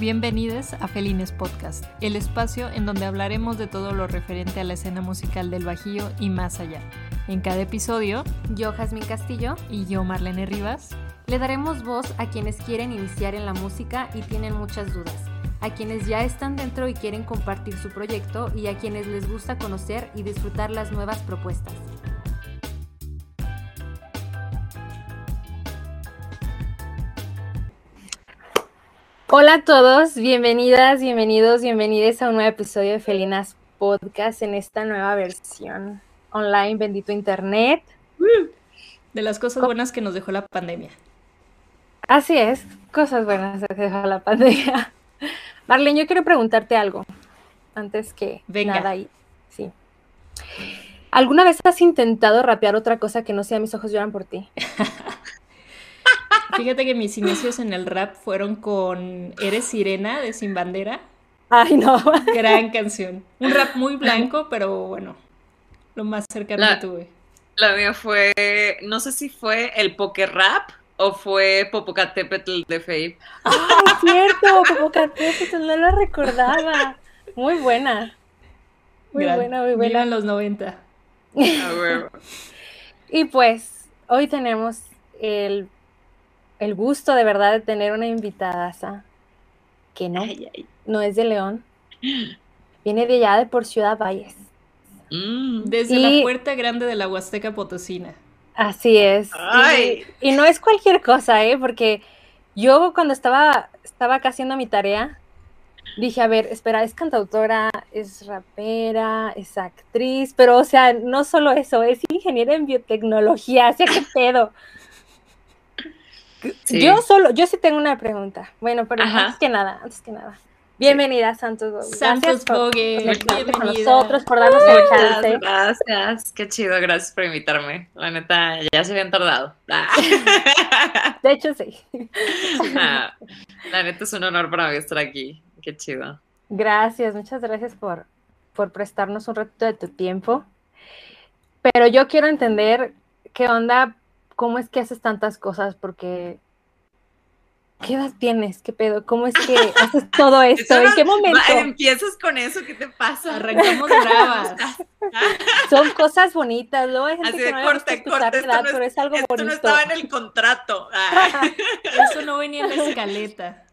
Bienvenidos a Felines Podcast, el espacio en donde hablaremos de todo lo referente a la escena musical del Bajío y más allá. En cada episodio, yo, Jazmín Castillo, y yo, Marlene Rivas, le daremos voz a quienes quieren iniciar en la música y tienen muchas dudas, a quienes ya están dentro y quieren compartir su proyecto y a quienes les gusta conocer y disfrutar las nuevas propuestas. Hola a todos, bienvenidas, bienvenidos, bienvenidas a un nuevo episodio de Felinas Podcast en esta nueva versión online, bendito internet. De las cosas buenas que nos dejó la pandemia. Así es, cosas buenas que dejó la pandemia. Marlene, yo quiero preguntarte algo antes que nada ahí. Sí. ¿Alguna vez has intentado rapear otra cosa que no sea Mis ojos lloran por ti? Fíjate que mis inicios en el rap fueron con Eres Sirena de Sin Bandera. Ay, no. Gran canción. Un rap muy blanco, pero bueno, lo más cercano que tuve. La mía fue, no sé si fue el poker rap o fue Popocatépetl de Faye. ¡Ay, cierto! Popocatépetl, no lo recordaba. Muy buena. Muy buena, muy buena. en los 90. y pues, hoy tenemos el el gusto de verdad de tener una invitada que no, no es de León, viene de allá de por Ciudad Valles. Mm. desde la puerta grande de la Huasteca Potosina. Así es. Y, no es cualquier cosa, ¿eh? Porque yo cuando estaba, estaba acá haciendo mi tarea, dije, a ver, espera, es cantautora, es rapera, es actriz, pero o sea, no solo eso, es ingeniera en biotecnología, ¿sí qué pedo. Yo solo, yo sí tengo una pregunta. Bueno, pero antes que nada, antes que nada. Bienvenida, Santos Bogue. Santos Bogue, bienvenida. con nosotros, por darnos el chance. Gracias, qué chido, gracias por invitarme. La neta, ya se habían tardado. De hecho, sí. Ah, la neta es un honor para mí estar aquí. Qué chido. Gracias, muchas gracias por, por prestarnos un ratito de tu tiempo. Pero yo quiero entender qué onda ¿cómo es que haces tantas cosas? Porque, ¿qué edad tienes? ¿Qué pedo? ¿Cómo es que haces todo esto? ¿En qué momento? empiezas con eso, ¿qué te pasa? Arrancamos bravas. Son cosas bonitas, ¿no? Hay gente que no corte, corte, edad, pero es algo esto no estaba en el contrato. Eso no venía en la escaleta.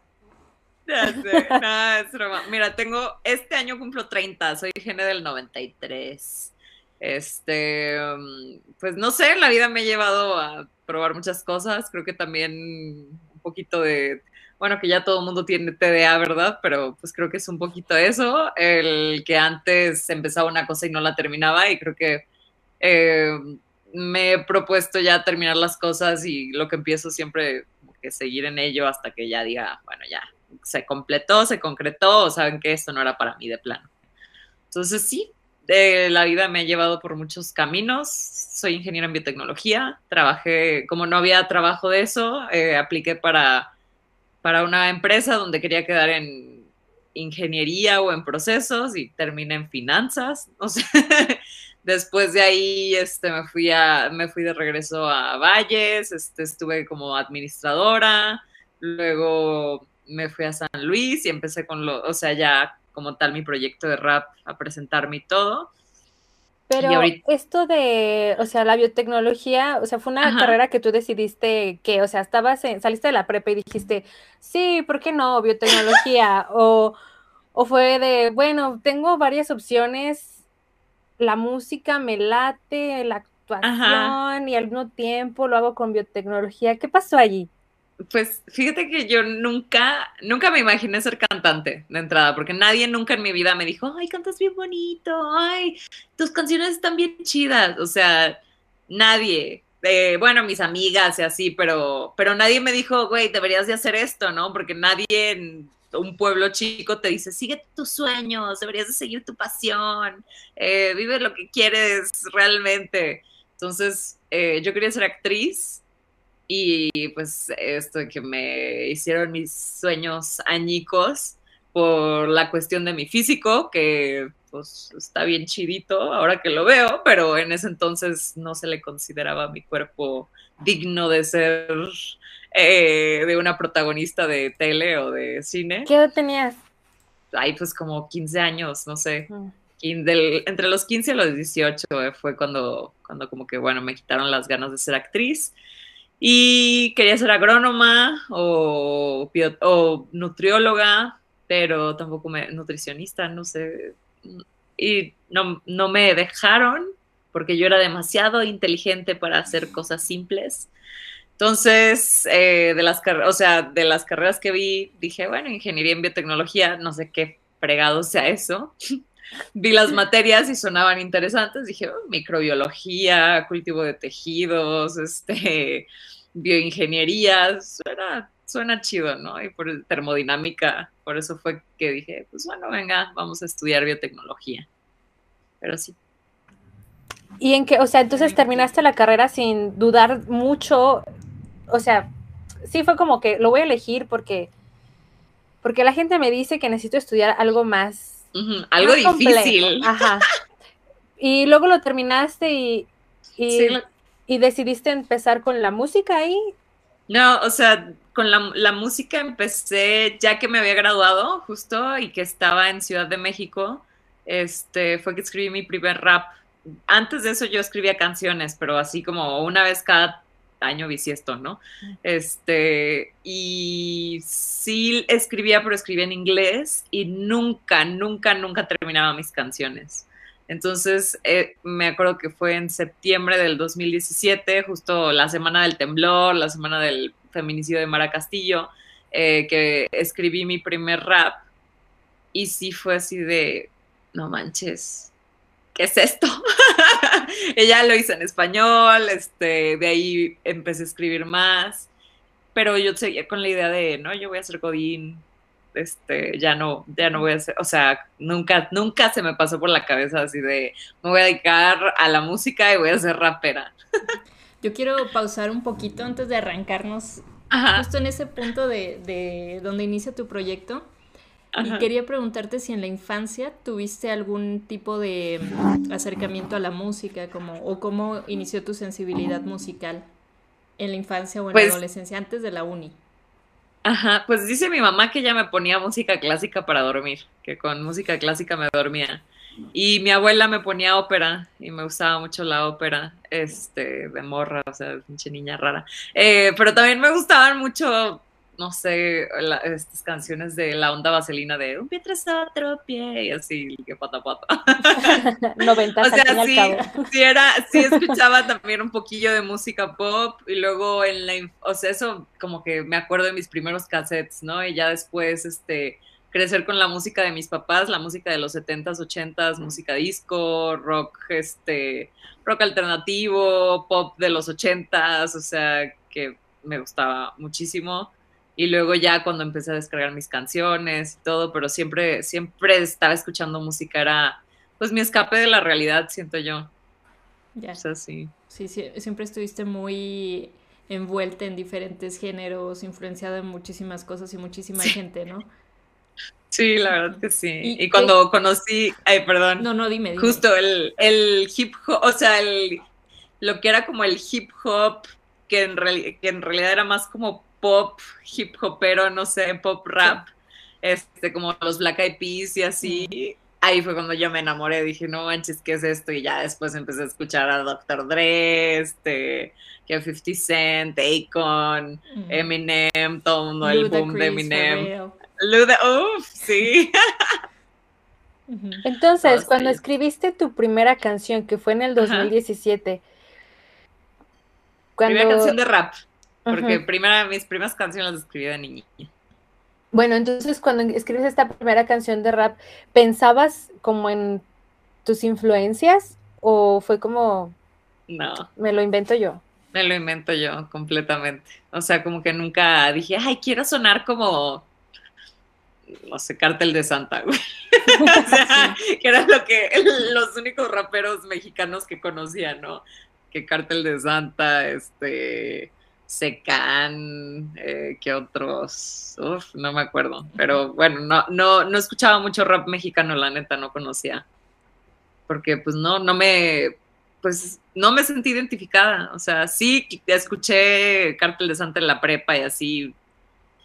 Ya sé, nada, es broma. Mira, tengo, este año cumplo 30, soy gene del 93. Este, mm, pues no sé, la vida me ha llevado a probar muchas cosas. Creo que también un poquito de, bueno, que ya todo el mundo tiene TDA, ¿verdad? Pero pues creo que es un poquito eso, el que antes empezaba una cosa y no la terminaba y creo que eh, me he propuesto ya terminar las cosas y lo que empiezo siempre que seguir en ello hasta que ya diga, bueno, ya se completó, se concretó, saben que esto no era para mí de plano. Entonces sí, de la vida me ha llevado por muchos caminos. Soy ingeniero en biotecnología. Trabajé, como no había trabajo de eso, eh, apliqué para, para una empresa donde quería quedar en ingeniería o en procesos y terminé en finanzas. O sea, después de ahí este, me, fui a, me fui de regreso a Valles, este, estuve como administradora, luego me fui a San Luis y empecé con lo, o sea, ya como tal mi proyecto de rap a presentarme y todo. Pero esto de, o sea, la biotecnología, o sea, fue una carrera que tú decidiste que, o sea, estabas saliste de la prepa y dijiste, sí, ¿por qué no? Biotecnología. o, o fue de, bueno, tengo varias opciones, la música me late, la actuación y al mismo tiempo lo hago con biotecnología. ¿Qué pasó allí? Pues fíjate que yo nunca, nunca me imaginé ser cantante de entrada, porque nadie nunca en mi vida me dijo, ay, cantas bien bonito, ay, tus canciones están bien chidas. O sea, nadie. Eh, bueno, mis amigas y así, pero, pero nadie me dijo, güey, deberías de hacer esto, ¿no? Porque nadie en un pueblo chico te dice, sigue tus sueños, deberías de seguir tu pasión, eh, vive lo que quieres realmente. Entonces, eh, yo quería ser actriz y pues esto que me hicieron mis sueños añicos por la cuestión de mi físico, que pues está bien chidito ahora que lo veo, pero en ese entonces no se le consideraba mi cuerpo digno de ser eh, de una protagonista de tele o de cine. ¿Qué edad tenías? Ay, pues como 15 años, no sé. Mm. entre los 15 y los 18 fue cuando, cuando como que, bueno, me quitaron las ganas de ser actriz. Y quería ser agrónoma o, o nutrióloga, pero tampoco me, nutricionista, no sé. Y no, no me dejaron porque yo era demasiado inteligente para hacer cosas simples. Entonces, eh, de las o sea, de las carreras que vi, dije, bueno, ingeniería en biotecnología, no sé qué fregado sea eso. Vi las materias y sonaban interesantes. Dije, oh, microbiología, cultivo de tejidos, este, bioingeniería, suena, suena chido, ¿no? Y por termodinámica, por eso fue que dije, pues bueno, venga, vamos a estudiar biotecnología. Pero sí. Y en qué, o sea, entonces terminaste la carrera sin dudar mucho o sea, sí fue como que lo voy a elegir porque, porque la gente me dice que necesito estudiar algo más. Algo difícil. Ajá. Y luego lo terminaste y, y, decidiste empezar con la música ahí. No, o sea, con la, la, música empecé ya que me había graduado justo y que estaba en Ciudad de México. Este, fue que escribí mi primer rap. Antes de eso yo escribía canciones, pero así como una vez cada año bisiesto, ¿no? Este, y sí escribía, pero escribía en inglés y nunca, nunca, nunca terminaba mis canciones. Entonces, eh, me acuerdo que fue en septiembre del 2017, justo la semana del temblor, la semana del feminicidio de Mara Castillo, eh, que escribí mi primer rap y sí fue así de, no manches, ¿qué es esto? Ella lo hizo en español, este, de ahí empecé a escribir más, pero yo seguía con la idea de, no, yo voy a ser Godín, este, ya no, ya no voy a ser, o sea, nunca, nunca se me pasó por la cabeza así de, me voy a dedicar a la música y voy a ser rapera. Yo quiero pausar un poquito antes de arrancarnos justo en ese punto de, de donde inicia tu proyecto. Y quería preguntarte si en la infancia tuviste algún tipo de acercamiento a la música, como, o cómo inició tu sensibilidad musical en la infancia o en la pues adolescencia, antes de la uni. Ajá, pues dice mi mamá que ella me ponía música clásica para dormir, que con música clásica me dormía. Y mi abuela me ponía ópera y me gustaba mucho la ópera, este, de morra, o sea, pinche niña rara. Eh, pero también me gustaban mucho no sé, estas canciones de la onda vaselina de un pie tras otro pie y así, que pata pata. 90 o sea, sí, sí, era, sí escuchaba también un poquillo de música pop y luego en la, o sea, eso como que me acuerdo de mis primeros cassettes, ¿no? Y ya después, este, crecer con la música de mis papás, la música de los 70s, 80s, música disco, rock, este, rock alternativo, pop de los 80s, o sea, que me gustaba muchísimo y luego ya cuando empecé a descargar mis canciones y todo, pero siempre, siempre estaba escuchando música, era pues mi escape de la realidad, siento yo. Ya. O sea, sí. Sí, siempre estuviste muy envuelta en diferentes géneros, influenciada en muchísimas cosas y muchísima gente, ¿no? Sí, la verdad que sí. Y, cuando conocí, ay, perdón. No, no, dime, Justo el, el hip hop, o sea, el, lo que era como el hip hop, que en, que en realidad era más como pop hip hopero, no sé, pop rap, este, como los Black Eyed Peas y así. Ahí fue cuando yo me enamoré, dije, no manches, ¿qué es esto? Y ya después empecé a escuchar a Dr. Dre, este, que 50 Cent, Akon, Eminem, todo el mundo, el boom de Eminem. Luda, uff, sí. Entonces, cuando escribiste tu primera canción, que fue en el 2017, cuando... Primera canción de rap. Porque primera, mis primeras canciones las escribí de niña. Bueno, entonces cuando escribes esta primera canción de rap, ¿pensabas como en tus influencias o fue como... No. Me lo invento yo. Me lo invento yo completamente. O sea, como que nunca dije, ay, quiero sonar como, no sé, Cártel de Santa, güey. o sea, que era lo que los únicos raperos mexicanos que conocía, ¿no? Que Cártel de Santa, este, Secan, eh, que otros, no me acuerdo, pero bueno, no, no, no escuchaba mucho rap mexicano, la neta, no conocía. porque pues no, no me, pues no me sentí identificada, o sea, sí escuché Cártel de Santa en la prepa y así,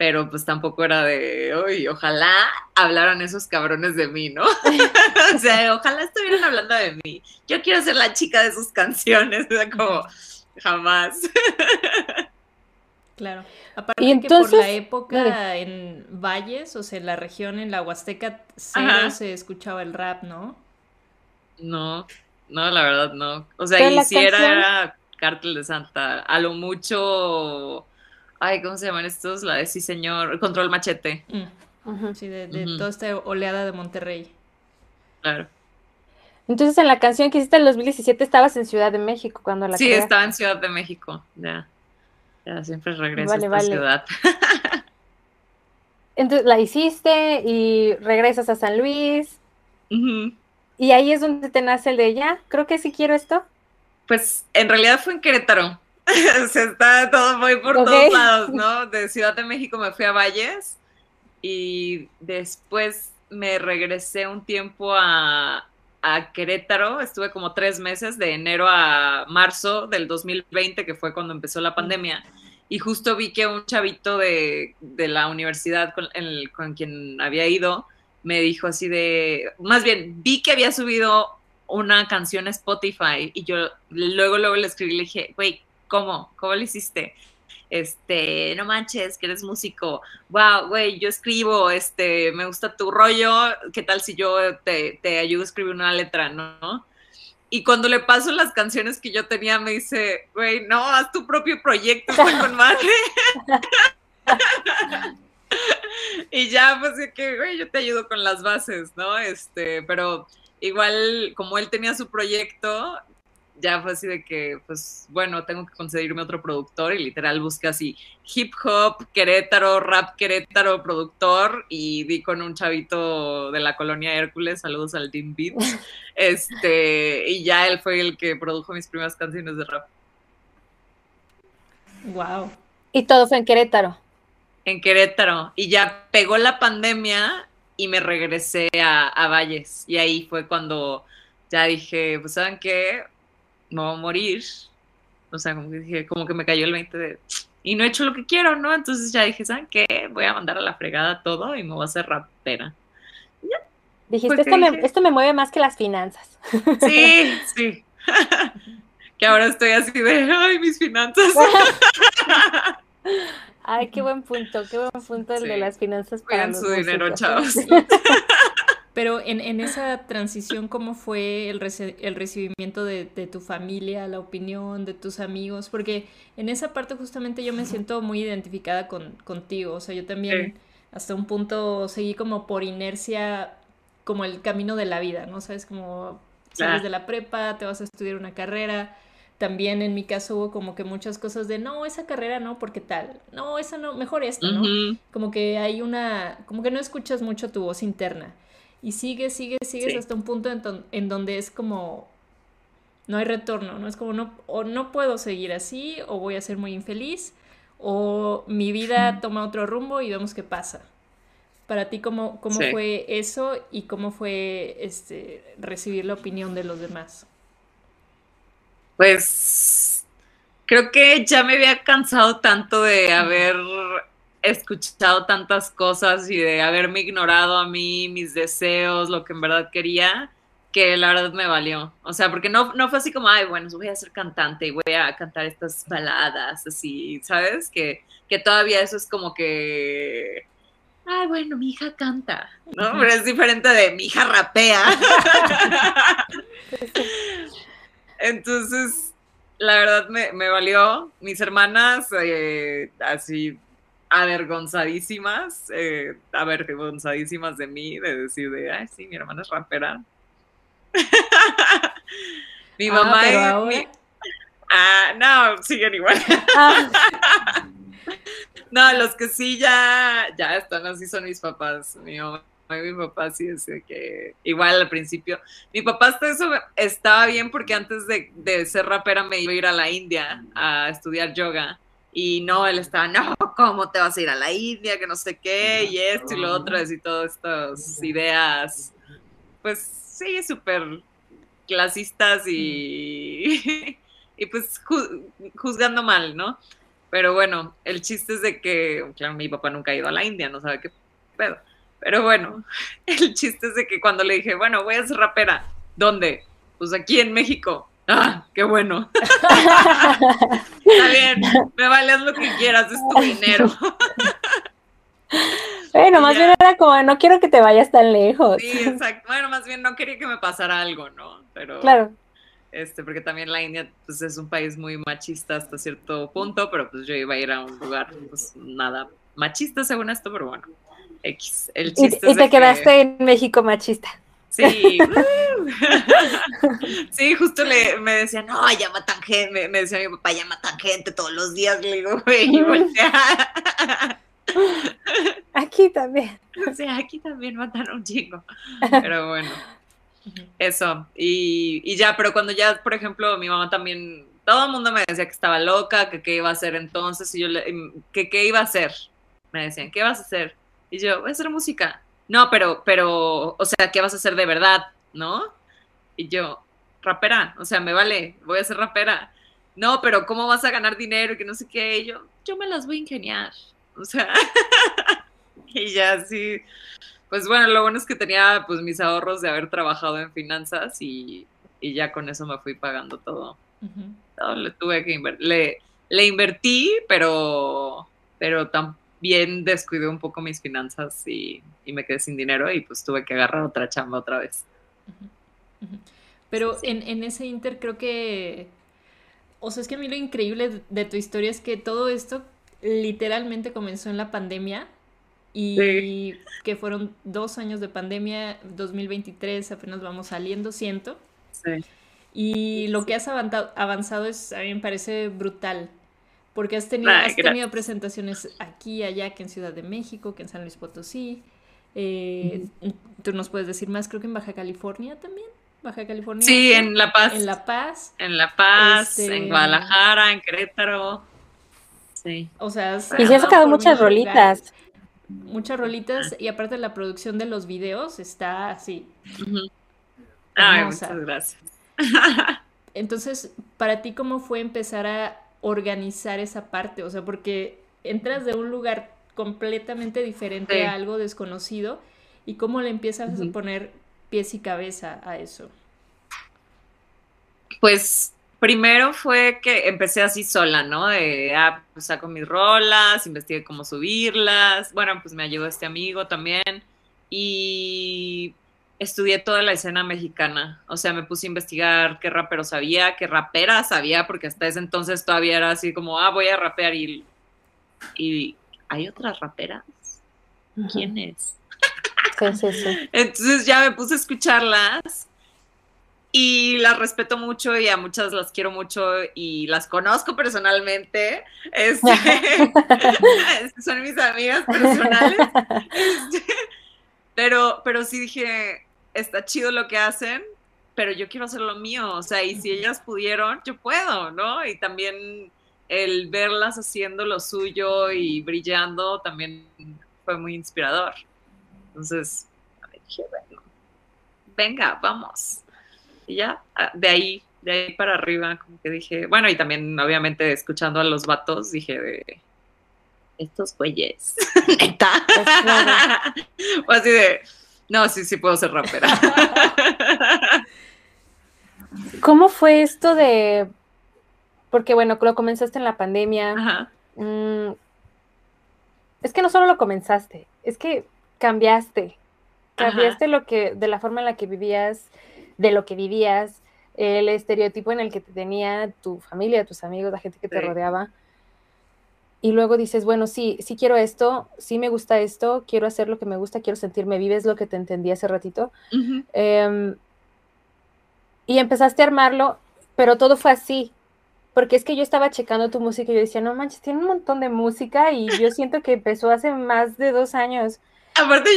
pero pues tampoco era de, uy, ojalá hablaran esos cabrones de mí, ¿no? o sea, ojalá estuvieran hablando de mí. Yo quiero ser la chica de sus canciones, o sea, como jamás. Claro. Aparte que por la época en Valles, o sea, en la región, en la Huasteca, cero se escuchaba el rap, ¿no? No, no, la verdad no. O sea, y si era Cártel de Santa, a lo mucho Ay, ¿cómo se llaman estos? La de sí, señor. Control machete. Mm. Sí, de, toda esta oleada de Monterrey. Claro. Entonces, en la canción que hiciste en el 2017 estabas en Ciudad de México cuando la Sí, estaba en Ciudad de México. Ya. Ya siempre regreso a esta ciudad. Entonces la hiciste y regresas a San Luis. Y ahí es donde te nace el de ya, creo que sí quiero esto. Pues en realidad fue en Querétaro. se está todo muy por todos lados, ¿no? De Ciudad de México me fui a Valles y después me regresé un tiempo a, a Querétaro, estuve como tres meses, de enero a marzo del 2020, que fue cuando empezó la pandemia, y justo vi que un chavito de, de la universidad con, con, quien había ido me dijo así de, más bien, vi que había subido una canción a Spotify y yo luego, luego le escribí y le dije, güey, ¿cómo? ¿Cómo lo hiciste? Este, no manches, que eres músico. Wow, güey, yo escribo, este, me gusta tu rollo. ¿Qué tal si yo te, te ayudo a escribir una letra, no? Y cuando le paso las canciones que yo tenía, me dice, güey, no, haz tu propio proyecto, con madre. y ya, pues que, güey, yo te ayudo con las bases, ¿no? Este, pero igual, como él tenía su proyecto, ya fue así de que, pues bueno, tengo que conseguirme otro productor y literal busqué así hip hop, Querétaro, rap Querétaro, productor y di con un chavito de la colonia Hércules, saludos al Team Beats, este, y ya él fue el que produjo mis primeras canciones de rap. Wow. Y todo fue en Querétaro. En Querétaro. Y ya pegó la pandemia y me regresé a, a Valles. Y ahí fue cuando ya dije, pues saben qué, no voy a morir. O sea, como que dije, como que me cayó el 20 de, y no he hecho lo que quiero, ¿no? Entonces ya dije, ¿saben qué? Voy a mandar a la fregada todo y me voy a hacer rapera. Dijiste, esto me, esto me mueve más que las finanzas. Sí, sí. que ahora estoy así de, ay, mis finanzas. ay, qué buen punto, qué buen punto el de las finanzas. Para su dinero, chavos. Pero en, en, esa transición, ¿cómo fue el, el recibimiento de, de, tu familia, la opinión de tus amigos? Porque en esa parte justamente yo me siento muy identificada con, contigo. O sea, yo también hasta un punto seguí como por inercia como el camino de la vida, ¿no? Sabes, como sales de la prepa, te vas a estudiar una carrera. También en mi caso hubo como que muchas cosas de, no, esa carrera no, porque tal, no, esa no, mejor esta, ¿no? Como que hay una, como que no escuchas mucho tu voz interna y sigues, sigues, sigues hasta un punto en, donde es como no hay retorno, ¿no? Es como no, o no puedo seguir así, o voy a ser muy infeliz, o mi vida toma otro rumbo y vemos qué pasa. Para ti, ¿cómo, cómo fue eso y cómo fue este, recibir la opinión de los demás? Pues creo que ya me había cansado tanto de haber escuchado tantas cosas y de haberme ignorado a mí, mis deseos, lo que en verdad quería, que la verdad me valió. O sea, porque no, no fue así como, ay, bueno, voy a ser cantante y voy a cantar estas baladas, así, ¿sabes? Que, que todavía eso es como que, ay, bueno, mi hija canta, ¿no? Pero es diferente de mi hija rapea. Entonces, la verdad me, me valió. Mis hermanas, eh, así avergonzadísimas, eh, avergonzadísimas de mí, de decir de, ay, sí, mi hermana es rapera. mi ah, mamá y Ah, no, siguen igual. Ah. no, los que sí ya, ya están así son mis papás. Mi mamá y mi papá sí es que igual al principio. Mi papá hasta eso estaba bien porque antes de, de ser rapera me iba a ir a la India a estudiar yoga. Y no, él estaba, no, ¿cómo te vas a ir a la India? Que no sé qué, y esto y lo otro, y todas estas ideas, pues sí, súper clasistas y, y pues juzgando mal, ¿no? Pero bueno, el chiste es de que, claro, mi papá nunca ha ido a la India, no sabe qué pedo. Pero bueno, el chiste es de que cuando le dije, bueno, voy a ser rapera, ¿dónde? Pues aquí en México. Ah, qué bueno. Está bien, me vales lo que quieras, es tu dinero. Bueno, más bien era como, no quiero que te vayas tan lejos. Sí, exacto. Bueno, más bien no quería que me pasara algo, ¿no? Pero. Claro. Este, porque también la India pues, es un país muy machista hasta cierto punto, pero pues yo iba a ir a un lugar, pues nada machista según esto, pero bueno, X. El chiste y, te quedaste en México machista. Sí, sí, justo le, me decía, no, ya matan gente, me, decía mi papá, ya matan gente todos los días, le digo, güey, Aquí también. Sí, aquí también matan un chingo, pero bueno, eso, y, y ya, pero cuando ya, por ejemplo, mi mamá también, todo el mundo me decía que estaba loca, que qué iba a hacer entonces, y yo le, que qué iba a hacer, me decían, ¿qué vas a hacer? Y yo, voy a hacer música no, pero, pero, o sea, ¿qué vas a hacer de verdad? ¿No? Y yo, rapera, o sea, me vale, voy a ser rapera. No, pero ¿cómo vas a ganar dinero? Que no sé qué. Y yo, yo me las voy a ingeniar. O sea, y ya sí. Pues bueno, lo bueno es que tenía pues mis ahorros de haber trabajado en finanzas y, ya con eso me fui pagando todo. todo le tuve que invertir. Le, le invertí, pero, pero tampoco bien descuidé un poco mis finanzas y, me quedé sin dinero y pues tuve que agarrar otra chamba otra vez. Pero En, ese inter creo que, o sea, es que a mí lo increíble de tu historia es que todo esto literalmente comenzó en la pandemia y que fueron dos años de pandemia, 2023 apenas vamos saliendo, siento. Sí. Y lo que has avanzado es, a mí me parece brutal. Porque has tenido, has tenido presentaciones aquí, allá, que en Ciudad de México, que en San Luis Potosí. Eh, Tú nos puedes decir más, creo que en Baja California también. Baja California. Sí, en La Paz. En La Paz. En La Paz, en este, Guadalajara, en Querétaro. Sí. O sea, y se han sacado muchas rolitas. Muchas rolitas y aparte la producción de los videos está así. Ay, muchas gracias. Entonces, para ti, ¿cómo fue empezar a organizar esa parte, o sea, porque entras de un lugar completamente diferente a algo desconocido y cómo le empiezas a poner pies y cabeza a eso. Pues primero fue que empecé así sola, ¿no? De, ah, pues saco mis rolas, investigué cómo subirlas, bueno, pues me ayudó este amigo también y estudié toda la escena mexicana. O sea, me puse a investigar qué rapero sabía, qué rapera sabía, porque hasta ese entonces todavía era así como, ah, voy a rapear y, y ¿hay otras raperas? Sí, sí. Entonces ya me puse a escucharlas y las respeto mucho y a muchas las quiero mucho y las conozco personalmente. Este, son mis amigas personales. Este, pero, pero sí dije, está chido lo que hacen, pero yo quiero hacer lo mío, o sea, y si ellas pudieron, yo puedo, ¿no? Y también el verlas haciendo lo suyo y brillando también fue muy inspirador. Entonces, dije, bueno, venga, vamos. Y ya, ah, de ahí, de ahí para arriba, como que dije, bueno, y también obviamente escuchando a los vatos, dije de estos güeyes, neta. o así de, no, sí, sí puedo ser rapera. ¿Cómo fue esto de, porque bueno, lo comenzaste en la pandemia? Mm, es que no solo lo comenzaste, es que cambiaste, cambiaste lo que, de la forma en la que vivías, de lo que vivías, el estereotipo en el que te tenía tu familia, tus amigos, la gente que te rodeaba. Y luego dices, bueno, sí, sí quiero esto, sí me gusta esto, quiero hacer lo que me gusta, quiero sentirme viva, es lo que te entendí hace ratito. Em, y empezaste a armarlo, pero todo fue así. Porque es que yo estaba checando tu música y yo decía, no manches, tiene un montón de música y yo siento que empezó hace más de dos años. Aparte,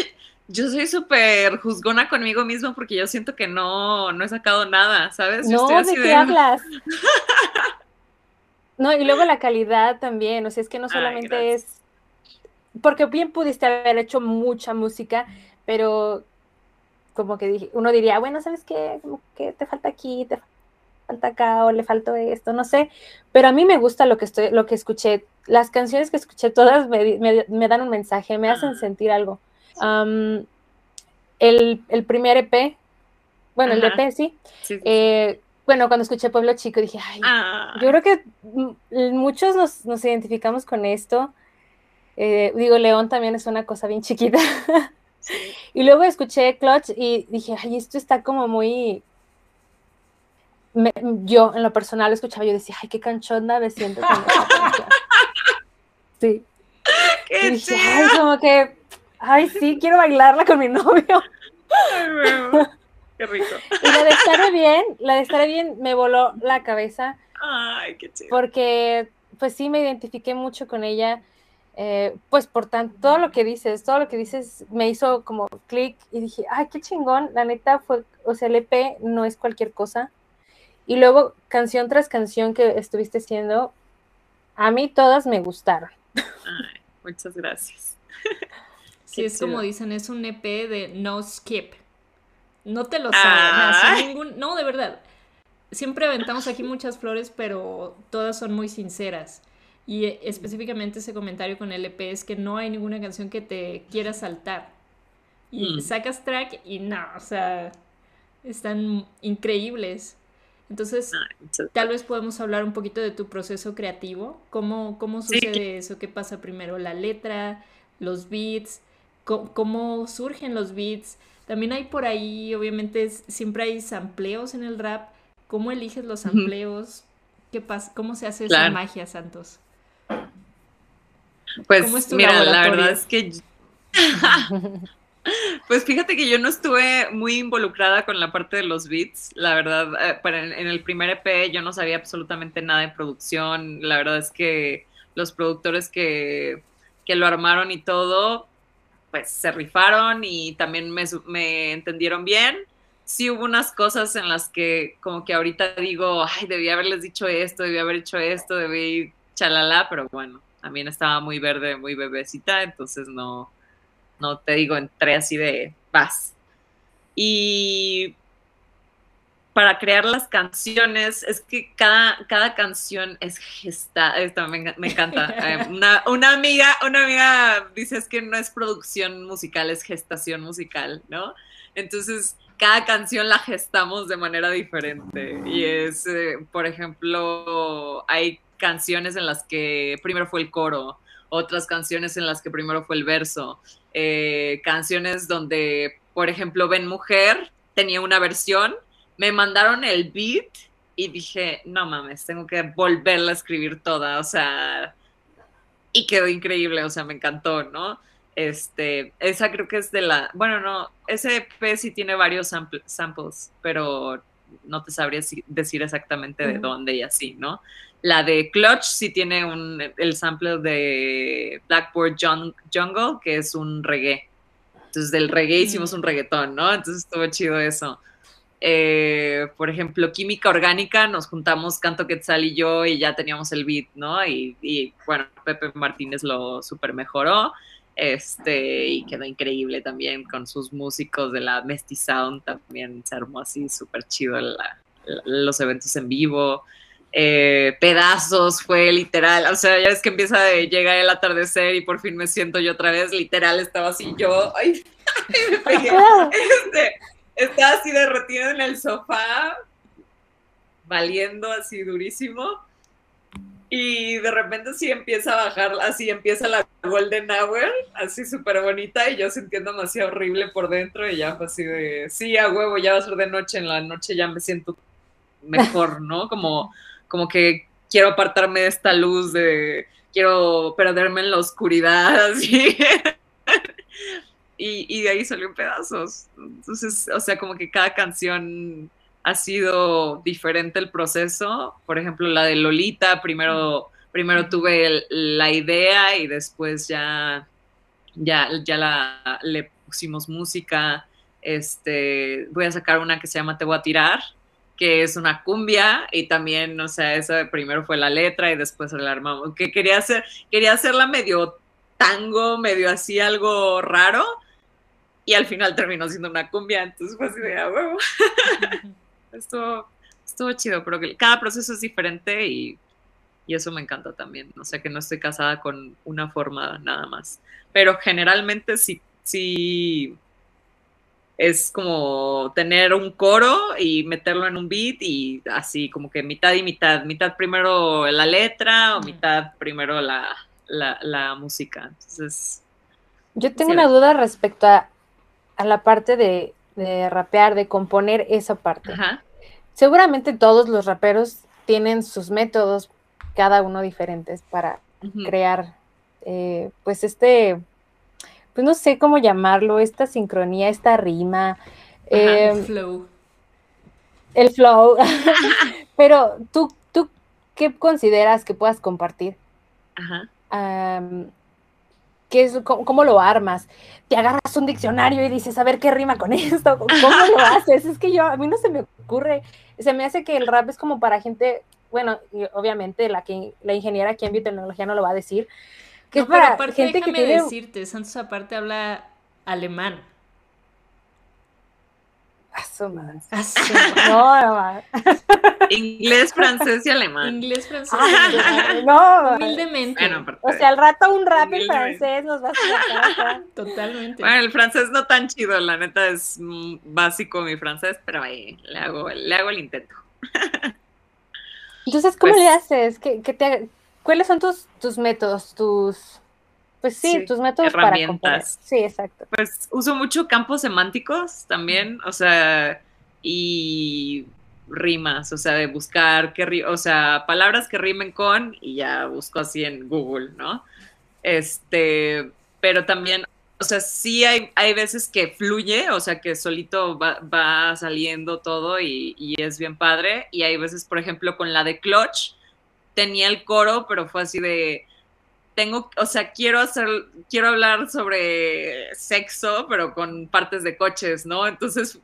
yo soy súper juzgona conmigo mismo porque yo siento que no, no he sacado nada, ¿sabes? no, ¿de qué hablas? No, y luego la calidad también, o sea, es que no solamente es, porque bien pudiste haber hecho mucha música, pero como que dije, uno diría, bueno, ¿sabes qué? Como que te falta aquí, te falta acá, o le faltó esto, no sé. Pero a mí me gusta lo que estoy, lo que escuché. Las canciones que escuché todas me, dan un mensaje, me hacen ah. sentir algo. el, primer EP, bueno, el EP sí, eh, bueno, cuando escuché Pueblo Chico dije, ay, ah. yo creo que muchos nos, identificamos con esto. Eh, digo, León también es una cosa bien chiquita. y luego escuché Clutch y dije, ay, esto está como muy... yo, en lo personal, lo escuchaba, yo decía, ay, qué canchonda me siento Sí. Qué y dije, ay, como que, ay, sí, quiero bailarla con mi novio. Ay, Qué rico. Y la de estar bien, la de estar bien me voló la cabeza. Ay, qué chido. Porque, pues sí, me identifiqué mucho con ella. Eh, pues por tanto, todo lo que dices, todo lo que dices me hizo como clic y dije, ay, qué chingón, la neta fue, o sea, el EP no es cualquier cosa. Y luego, canción tras canción que estuviste haciendo, a mí todas me gustaron. Ay, muchas gracias. Sí, es como dicen, es un EP de no skip. No te lo sabes. ningún... No, de verdad. Siempre aventamos aquí muchas flores, pero todas son muy sinceras. Y eh, específicamente ese comentario con LP es que no hay ninguna canción que te quiera saltar. Y mm. sacas track y no, o sea, están increíbles. Entonces, tal vez podemos hablar un poquito de tu proceso creativo. ¿Cómo, cómo sucede eso? ¿Qué pasa primero? ¿La letra? ¿Los beats? ¿Cómo, surgen los beats? También hay por ahí, obviamente, siempre hay sampleos en el rap. ¿Cómo eliges los sampleos? ¿Qué pasa? ¿Cómo se hace esa magia, Santos? Pues mira, la verdad es que... pues fíjate que yo no estuve muy involucrada con la parte de los beats, la verdad, eh, en el primer EP yo no sabía absolutamente nada de producción, la verdad es que los productores que, que lo armaron y todo, pues se rifaron y también me, me, entendieron bien. Sí hubo unas cosas en las que como que ahorita digo, ay, debí haberles dicho esto, debí haber hecho esto, debí chalala, pero bueno, también estaba muy verde, muy bebecita, entonces no, no te digo, entré así de vas. Y para crear las canciones, es que cada, cada canción es gestada, esto me, encanta. Eh, una, una, amiga, una amiga dice es que no es producción musical, es gestación musical, ¿no? Entonces, cada canción la gestamos de manera diferente. Y es, eh, por ejemplo, hay canciones en las que primero fue el coro, otras canciones en las que primero fue el verso, eh, canciones donde, por ejemplo, Ben Mujer tenía una versión me mandaron el beat y dije, no mames, tengo que volverla a escribir toda, o sea, y quedó increíble, o sea, me encantó, ¿no? Este, esa creo que es de la, bueno, no, ese EP sí tiene varios samples, pero no te sabría decir exactamente de dónde y así, ¿no? La de Clutch sí tiene un, el sample de Blackboard Jungle, que es un reggae. Entonces, del reggae hicimos un reggaetón, ¿no? Entonces estuvo chido eso. Eh, por ejemplo, Química Orgánica, nos juntamos Canto Quetzal y yo y ya teníamos el beat, ¿no? Y, bueno, Pepe Martínez lo super mejoró, este, y quedó increíble también con sus músicos de la Mesty Sound, también se armó así súper chido los eventos en vivo. Eh, pedazos fue literal, o sea, ya es que empieza a llegar el atardecer y por fin me siento yo otra vez, literal estaba así yo, ay, me pegué, este, estaba así derretido en el sofá, valiendo así durísimo. Y de repente sí empieza a bajar, así empieza la Golden Hour, así súper bonita, y yo sintiéndome así horrible por dentro, y ya fue así de, sí, a huevo, ya va a ser de noche, en la noche ya me siento mejor, ¿no? Como, como que quiero apartarme de esta luz, de quiero perderme en la oscuridad, así. Y, de ahí salió en pedazos. Entonces, o sea, como que cada canción ha sido diferente el proceso. Por ejemplo, la de Lolita, primero, primero tuve la idea y después ya, ya, ya la, le pusimos música. Este, voy a sacar una que se llama Te voy a tirar, que es una cumbia y también, o sea, esa primero fue la letra y después la armamos, que quería hacer, quería hacerla medio tango, medio así algo raro, y al final terminó siendo una cumbia, entonces fue así de a huevo. estuvo, estuvo chido, pero cada proceso es diferente y, y, eso me encanta también. O sea que no estoy casada con una forma nada más. Pero generalmente sí, sí es como tener un coro y meterlo en un beat y así como que mitad y mitad, mitad primero la letra o mitad primero la, la, música. Entonces... Yo tengo una duda respecto a, a la parte de, de, rapear, de componer esa parte. Seguramente todos los raperos tienen sus métodos, cada uno diferentes, para crear eh, pues este pues no sé cómo llamarlo, esta sincronía, esta rima. el em, flow. El flow. Pero tú, tú, ¿qué consideras que puedas compartir? Ajá. ¿Qué es, cómo, lo armas? Te agarras un diccionario y dices, a ver qué rima con esto, ¿cómo lo haces? Es que yo, a mí no se me ocurre, se me hace que el rap es como para gente, bueno, obviamente la, que, la ingeniera aquí en biotecnología no lo va a decir, que no, para aparte, gente que tiene... decirte, Santos aparte habla alemán. Asoma. No, no, Inglés, francés y alemán. Inglés, francés y alemán. No. Humildemente. o sea, al rato un rap en francés nos va a sacar Totalmente. Bueno, el francés no tan chido, la neta es básico mi francés, pero ahí le hago, le hago el intento. Entonces, ¿cómo pues le haces? ¿Qué, qué te, ¿Cuáles son tus, tus métodos, tus, pues sí, tus métodos para componer? Sí, exacto. Pues uso mucho campos semánticos también, o sea, y rimas, o sea, de buscar qué, o sea, palabras que rimen con y ya busco así en Google, ¿no? Este, pero también, o sea, sí hay, hay veces que fluye, o sea, que solito va, va saliendo todo y, y, es bien padre, y hay veces, por ejemplo, con la de Clutch, tenía el coro, pero fue así de tengo, o sea, quiero hacer, quiero hablar sobre sexo, pero con partes de coches, ¿no? Entonces,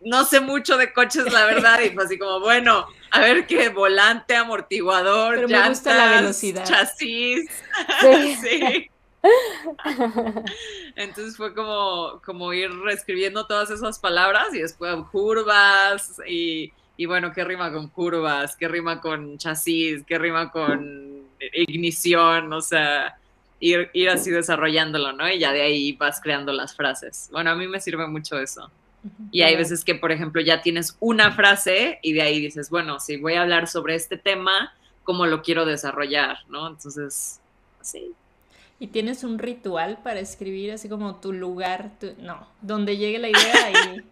no sé mucho de coches, la verdad, y fue así como, bueno, a ver qué volante, amortiguador, pero me gusta la velocidad. chasis, sí. Entonces fue como, como ir reescribiendo todas esas palabras y después curvas y y bueno, ¿qué rima con curvas? ¿Qué rima con chasis? ¿Qué rima con ignición? O sea, ir, ir así desarrollándolo, ¿no? Y ya de ahí vas creando las frases. Bueno, a mí me sirve mucho eso. Y hay veces que, por ejemplo, ya tienes una frase y de ahí dices, bueno, si voy a hablar sobre este tema, ¿cómo lo quiero desarrollar? ¿No? Entonces, así. ¿Y tienes un ritual para escribir así como tu lugar, no, donde llegue la idea y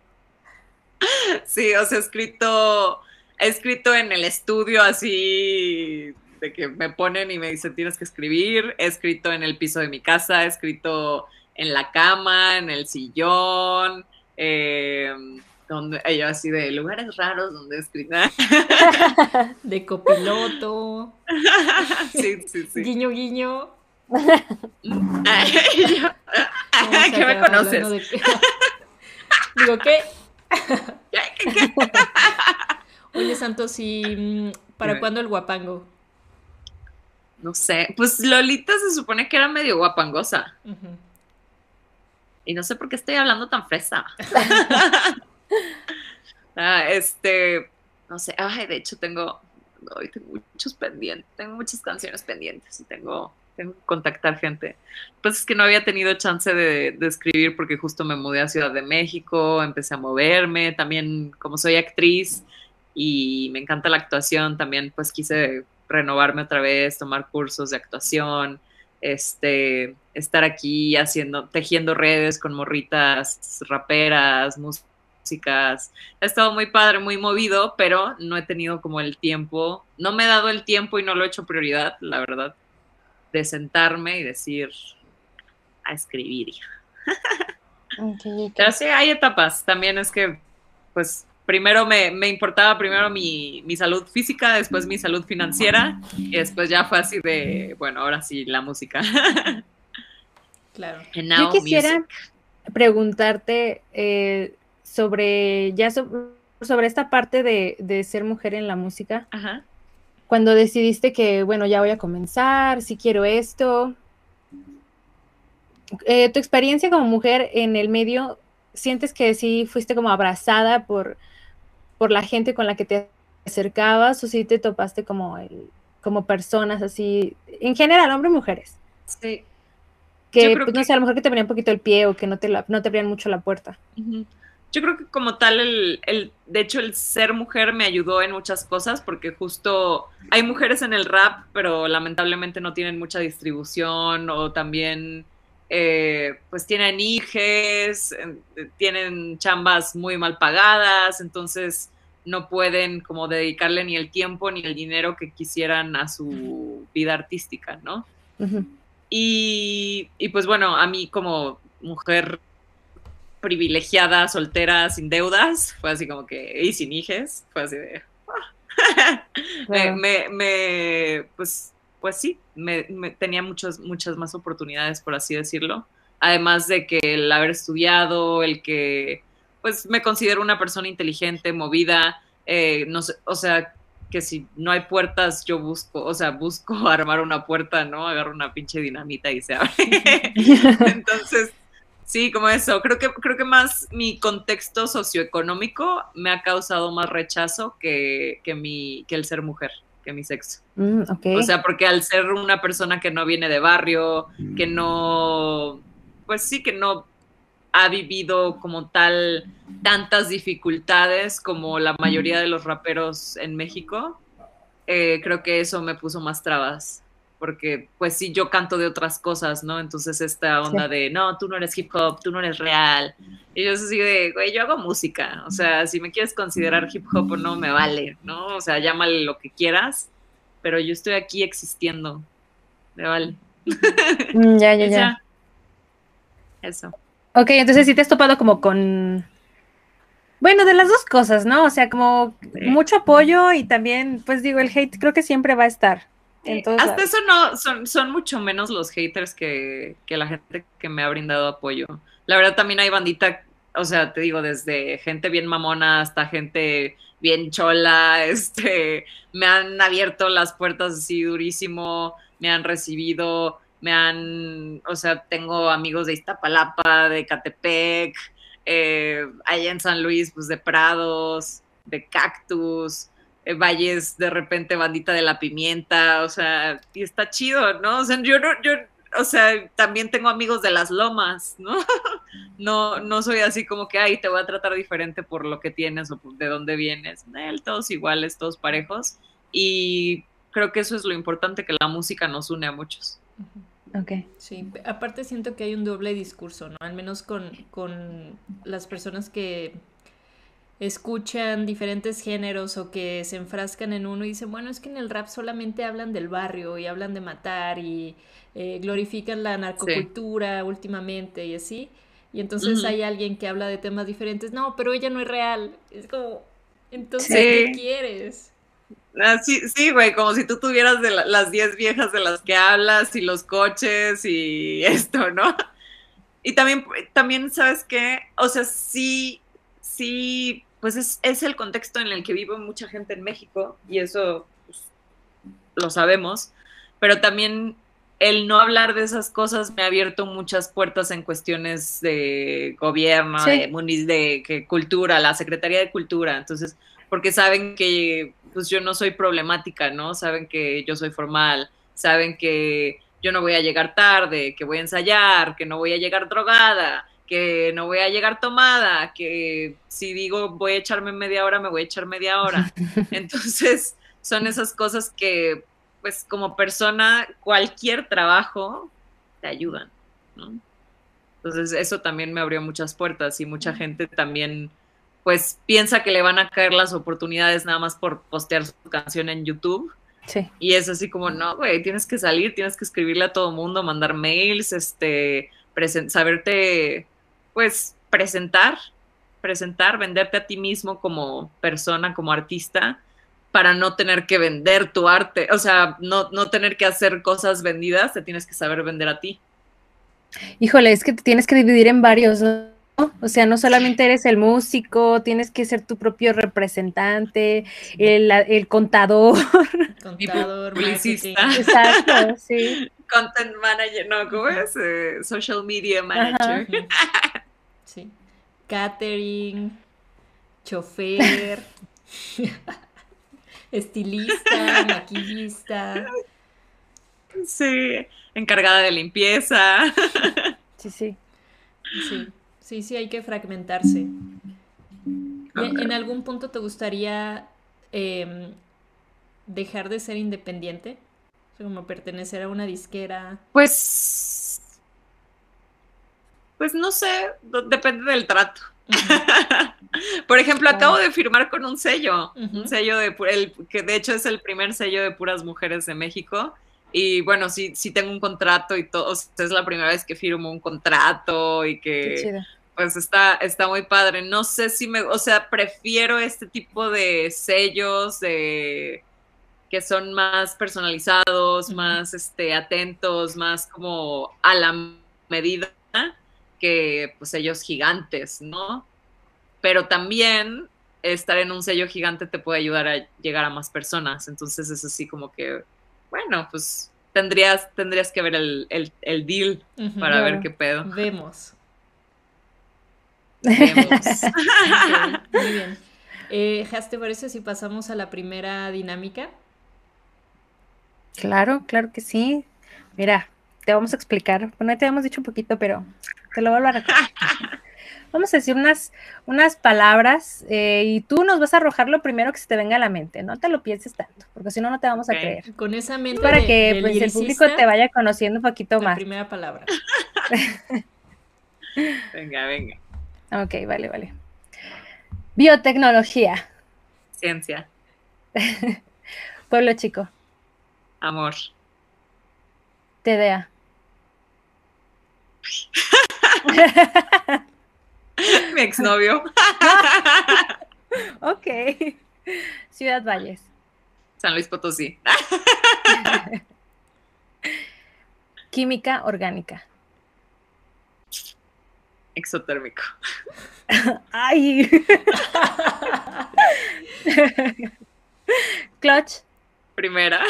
Sí, o sea, he escrito, he escrito en el estudio así de que me ponen y me dicen tienes que escribir, he escrito en el piso de mi casa, he escrito en la cama, en el sillón, em, donde yo así de lugares raros donde he escrito. de copiloto. sí, sí, sí. Guiño, guiño. ¿Qué me conoces? Digo, ¿qué? Oye, Santos, ¿y mm, para cuándo el guapango? No sé, pues Lolita se supone que era medio guapangosa. Y no sé por qué estoy hablando tan fresa. Ah, este, no sé, ay, de hecho tengo, hoy tengo muchos pendientes, tengo muchas canciones pendientes y tengo tengo que contactar gente. Pues es que no había tenido chance de, escribir porque justo me mudé a Ciudad de México, empecé a moverme, también como soy actriz y me encanta la actuación, también pues quise renovarme otra vez, tomar cursos de actuación, este, estar aquí haciendo, tejiendo redes con morritas, raperas, músicas. Ha estado muy padre, muy movido, pero no he tenido como el tiempo, no me he dado el tiempo y no lo he hecho prioridad, la verdad de sentarme y decir a escribir. Pero sí, hay etapas. También es que, pues, primero me, importaba primero mi, salud física, después mi salud financiera, y después ya fue así de, bueno, ahora sí, la música. Claro. Yo quisiera preguntarte eh, sobre, ya sobre esta parte de, de, ser mujer en la música. Ajá cuando decidiste que, bueno, ya voy a comenzar, si quiero esto, eh, tu experiencia como mujer en el medio, sientes que sí fuiste como abrazada por, por la gente con la que te acercabas o si te topaste como, el, como personas así, en general, hombres y mujeres. Sí. Que, pues, no sé, a lo mejor que te abrían un poquito el pie o que no te, no te abrían mucho la puerta. Yo creo que como tal, el, el, de hecho, el ser mujer me ayudó en muchas cosas porque justo hay mujeres en el rap, pero lamentablemente no tienen mucha distribución o también eh, pues tienen hijes, tienen chambas muy mal pagadas, entonces no pueden como dedicarle ni el tiempo ni el dinero que quisieran a su vida artística, ¿no? y, y, pues bueno, a mí como mujer privilegiada, soltera, sin deudas, fue así como que, y sin hijes, fue así de... me, me, pues pues sí, me, tenía muchas, muchas más oportunidades, por así decirlo. Además de que el haber estudiado, el que, pues me considero una persona inteligente, movida, eh, no sé, o sea, que si no hay puertas, yo busco, o sea, busco armar una puerta, ¿no? Agarro una pinche dinamita y se abre. Entonces, sí, como eso. Creo que, creo que más mi contexto socioeconómico me ha causado más rechazo que, que, mi, que el ser mujer que mi sexo. Mm, o sea, porque al ser una persona que no viene de barrio, que no, pues sí, que no ha vivido como tal tantas dificultades como la mayoría de los raperos en México, eh, creo que eso me puso más trabas. Porque, pues sí, yo canto de otras cosas, ¿no? Entonces, esta onda de, no, tú no eres hip hop, tú no eres real. Y yo así de, güey, yo hago música. O sea, si me quieres considerar hip hop o no, me vale, ¿no? O sea, llámale lo que quieras, pero yo estoy aquí existiendo. Me vale. Mm, ya, ya, ya. Eso. Ok, entonces sí te has topado como con. Bueno, de las dos cosas, ¿no? O sea, como mucho apoyo y también, pues digo, el hate creo que siempre va a estar. Hasta eso no, son, son mucho menos los haters que, la gente que me ha brindado apoyo. La verdad también hay bandita, o sea, te digo, desde gente bien mamona hasta gente bien chola, este, me han abierto las puertas así durísimo, me han recibido, me han, o sea, tengo amigos de Iztapalapa, de Catepec, eh, allá en San Luis, pues de Prados, de Cactus, valles de repente bandita de la pimienta, o sea, y está chido, ¿no? O sea, yo no, yo, o sea, también tengo amigos de las lomas, ¿no? no, no soy así como que, ay, te voy a tratar diferente por lo que tienes o de dónde vienes. todos iguales, todos parejos. Y creo que eso es lo importante, que la música nos une a muchos. Ok. Sí, aparte siento que hay un doble discurso, ¿no? Al menos con, con las personas que escuchan diferentes géneros o que se enfrascan en uno y dicen, bueno, es que en el rap solamente hablan del barrio y hablan de matar y eh, glorifican la narcocultura últimamente y así. Y entonces hay alguien que habla de temas diferentes, no, pero ella no es real. Es como, entonces, ¿qué quieres? Ah, sí, sí, güey, como si tú tuvieras de las 10 viejas de las que hablas y los coches y esto, ¿no? Y también, también, ¿sabes qué? O sea, sí, sí pues es, el contexto en el que vive mucha gente en México y eso pues, lo sabemos, pero también el no hablar de esas cosas me ha abierto muchas puertas en cuestiones de gobierno, de, de, cultura, la Secretaría de Cultura, entonces, porque saben que pues yo no soy problemática, ¿no? Saben que yo soy formal, saben que yo no voy a llegar tarde, que voy a ensayar, que no voy a llegar drogada, que no voy a llegar tomada, que si digo voy a echarme media hora, me voy a echar media hora. Entonces, son esas cosas que, pues como persona, cualquier trabajo te ayudan, ¿no? Entonces, eso también me abrió muchas puertas y mucha gente también, pues, piensa que le van a caer las oportunidades nada más por postear su canción en YouTube. Sí. Y es así como, no, güey, tienes que salir, tienes que escribirle a todo mundo, mandar mails, este, saberte pues presentar, presentar, venderte a ti mismo como persona, como artista, para no tener que vender tu arte, o sea, no, no tener que hacer cosas vendidas, te tienes que saber vender a ti. Híjole, es que te tienes que dividir en varios, ¿no? O sea, no solamente eres el músico, tienes que ser tu propio representante, el, el contador. Contador, publicista. Exacto, sí. Content manager, no, ¿cómo es? Eh, social media manager. Sí. catering, chofer, estilista, maquillista. Sí, encargada de limpieza. Sí, sí. Sí, sí, sí, hay que fragmentarse. ¿En algún punto te gustaría em, dejar de ser independiente? como pertenecer a una disquera. Pues. Pues no sé, depende del trato. Por ejemplo, acabo de firmar con un sello, un sello de el, que de hecho es el primer sello de puras mujeres de México. Y bueno, sí, sí tengo un contrato y todo. es la primera vez que firmo un contrato y que pues está, está muy padre. No sé si me, o sea, prefiero este tipo de sellos de que son más personalizados, más este, atentos, más como a la medida que pues sellos gigantes, ¿no? Pero también estar en un sello gigante te puede ayudar a llegar a más personas. Entonces es así como que, bueno, pues tendrías, tendrías que ver el, deal para ver qué pedo. Vemos. Vemos. muy bien. Eh, ¿te parece si pasamos a la primera dinámica? Claro, claro que sí. Mira, te vamos a explicar. Bueno, ya te habíamos dicho un poquito, pero te lo vuelvo a recordar. vamos a decir unas, unas palabras eh, y tú nos vas a arrojar lo primero que se te venga a la mente. No te lo pienses tanto, porque si no, no te vamos a creer. Con esa mente. Para que pues, el público te vaya conociendo un poquito más. primera palabra. venga, venga. Ok, vale, vale. Biotecnología. Ciencia. Pueblo chico. Amor. TDA. Mi exnovio. ok. Ciudad Valles. San Luis Potosí. Química orgánica. Exotérmico. Ay. Clutch. Primera.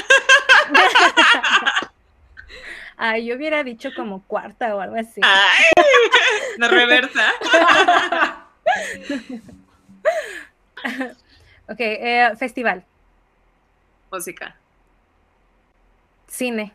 Ay, yo hubiera dicho como cuarta o algo así. Ay, la reversa. ok, eh, festival. Música. Cine.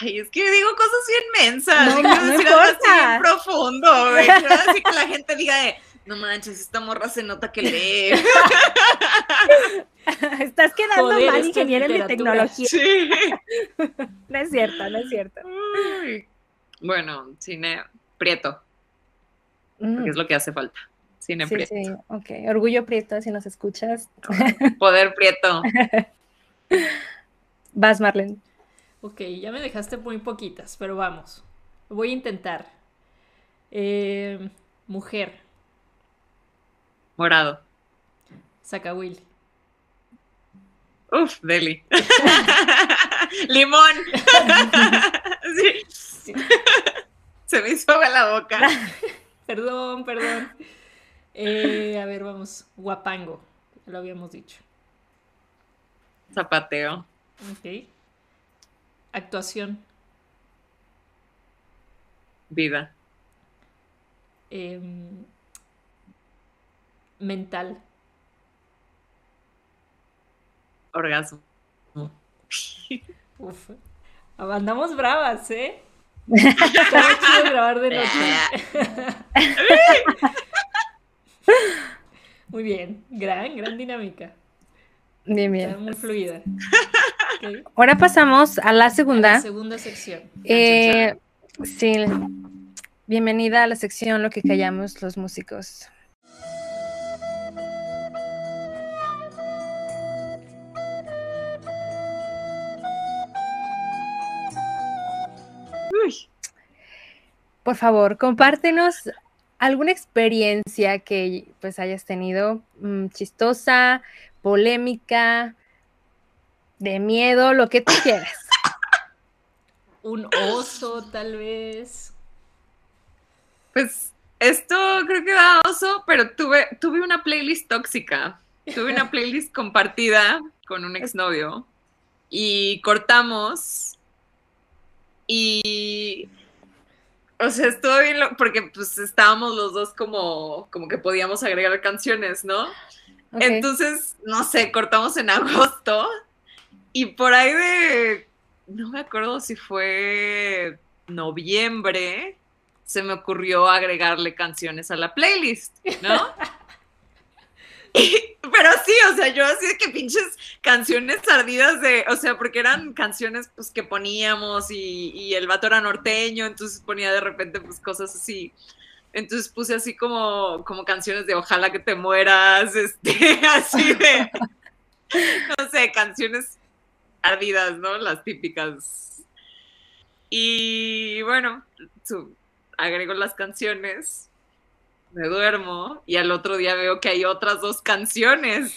Ay, es que digo cosas bien mensas. No, no, no importa. profundo. Decir que la gente diga de, no manches, esta morra se nota que lee. Estás quedando mal ingeniero en tecnología. Sí. no es cierto, no es cierto. Bueno, cine prieto. Porque mm. es lo que hace falta. Cine prieto. Sí, ok. Orgullo prieto, si nos escuchas. Poder prieto. Vas, Marlene. Ok, ya me dejaste muy poquitas, pero vamos. Voy a intentar. Eh, mujer. Morado. Will. Uf, Deli. Limón. sí. Se me hizo agua la boca. perdón, perdón. Eh, a ver, vamos. Guapango. Lo habíamos dicho. Zapateo. Ok. Actuación. Vida. Eh, mental? Orgasmo. Uf, andamos bravas, ¿eh? Está grabar de noche. Muy bien, gran, gran dinámica. Bien, bien. muy fluida. Ahora pasamos a la segunda. la segunda sección. Eh, sí, bienvenida a la sección Lo que callamos los músicos. Por favor, compártenos alguna experiencia que pues hayas tenido mm, chistosa, polémica, de miedo, lo que tú quieras. Un oso, tal vez. Pues esto creo que da oso, pero tuve, tuve una playlist tóxica. Tuve una playlist compartida con un exnovio y cortamos y o sea, estuvo bien, porque pues estábamos los dos como, como que podíamos agregar canciones, ¿no? Entonces, no sé, cortamos en agosto y por ahí de, no me acuerdo si fue noviembre, se me ocurrió agregarle canciones a la playlist, ¿no? pero sí, o sea, yo así de que pinches canciones ardidas de, o sea, porque eran canciones pues que poníamos y, y, el vato era norteño, entonces ponía de repente pues cosas así. Entonces puse así como, como canciones de ojalá que te mueras, este, así de, no sé, canciones ardidas, ¿no? Las típicas. Y bueno, su, agrego las canciones me duermo y al otro día veo que hay otras dos canciones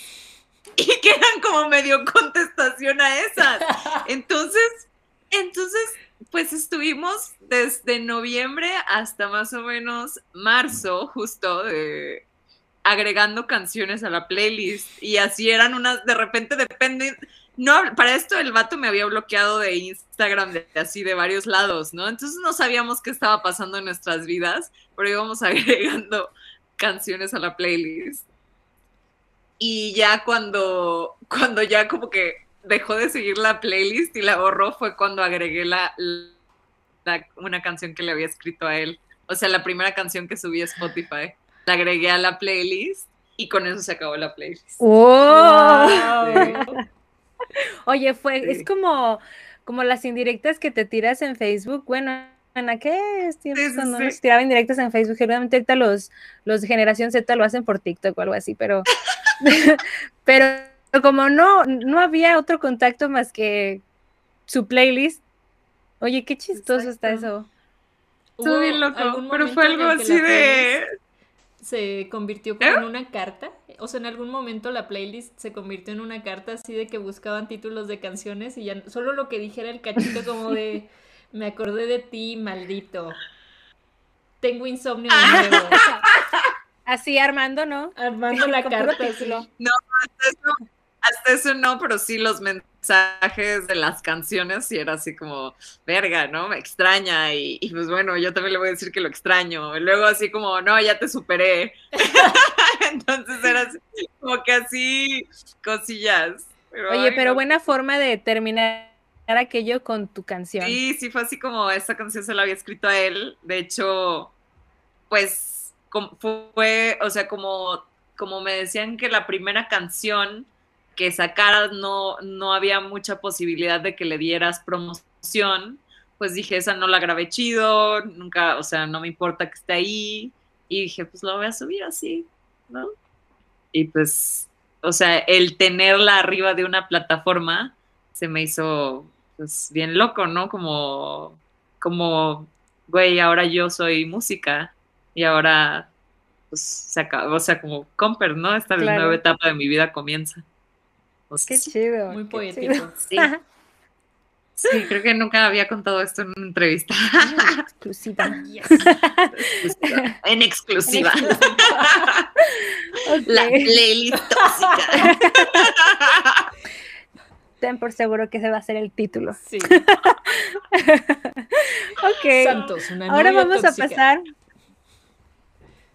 y quedan como medio contestación a esas. Entonces, entonces, pues estuvimos desde noviembre hasta más o menos marzo, justo de agregando canciones a la playlist y así eran unas, de repente dependen, no, para esto el vato me había bloqueado de Instagram de, así de varios lados, ¿no? Entonces no sabíamos qué estaba pasando en nuestras vidas, pero íbamos agregando canciones a la playlist. Y ya cuando, cuando ya como que dejó de seguir la playlist y la borró fue cuando agregué la, una canción que le había escrito a él. O sea, la primera canción que subí a Spotify. La agregué a la playlist y con eso se acabó la playlist. Oye, fue, es como, como las indirectas que te tiras en Facebook. Bueno, ¿en aquel tiempos cuando nos tiraban indirectas en Facebook? Generalmente ahorita los, los de generación Z lo hacen por TikTok o algo así, pero, pero como no, no había otro contacto más que su playlist. Oye, qué chistoso está eso. Estuvo bien loco, pero fue algo así de se convirtió como en una carta. O sea, en algún momento la playlist se convirtió en una carta así de que buscaban títulos de canciones y ya solo lo que dijera el cachito como de me acordé de ti, maldito. Tengo insomnio de nuevo. Así armando, ¿no? Armando la carta. No, hasta eso, hasta eso no, pero sí los mensajes de las canciones y era así como, verga, ¿no? Me extraña y, pues bueno, yo también le voy a decir que lo extraño. Y luego así como, no, ya te superé. Entonces era así, como que así cosillas. Oye, pero buena forma de terminar aquello con tu canción. Sí, sí, fue así como esa canción se la había escrito a él. De hecho, pues fue, o sea, como, como me decían que la primera canción que sacaras no, no había mucha posibilidad de que le dieras promoción, pues dije, esa no la grabé chido, nunca, o sea, no me importa que esté ahí. Y dije, pues la voy a subir así, ¿no? Y pues, o sea, el tenerla arriba de una plataforma se me hizo, pues, bien loco, ¿no? Como, como, güey, ahora yo soy música y ahora, pues, se acaba, o sea, como Comper, ¿no? Esta nueva etapa de mi vida comienza. Qué chido. Muy poético. Sí. sí. creo que nunca había contado esto en una entrevista. exclusiva. En exclusiva. La playlist tóxica. Ten por seguro que ese va a ser el título. Sí. ok. Santos, una Ahora vamos a pasar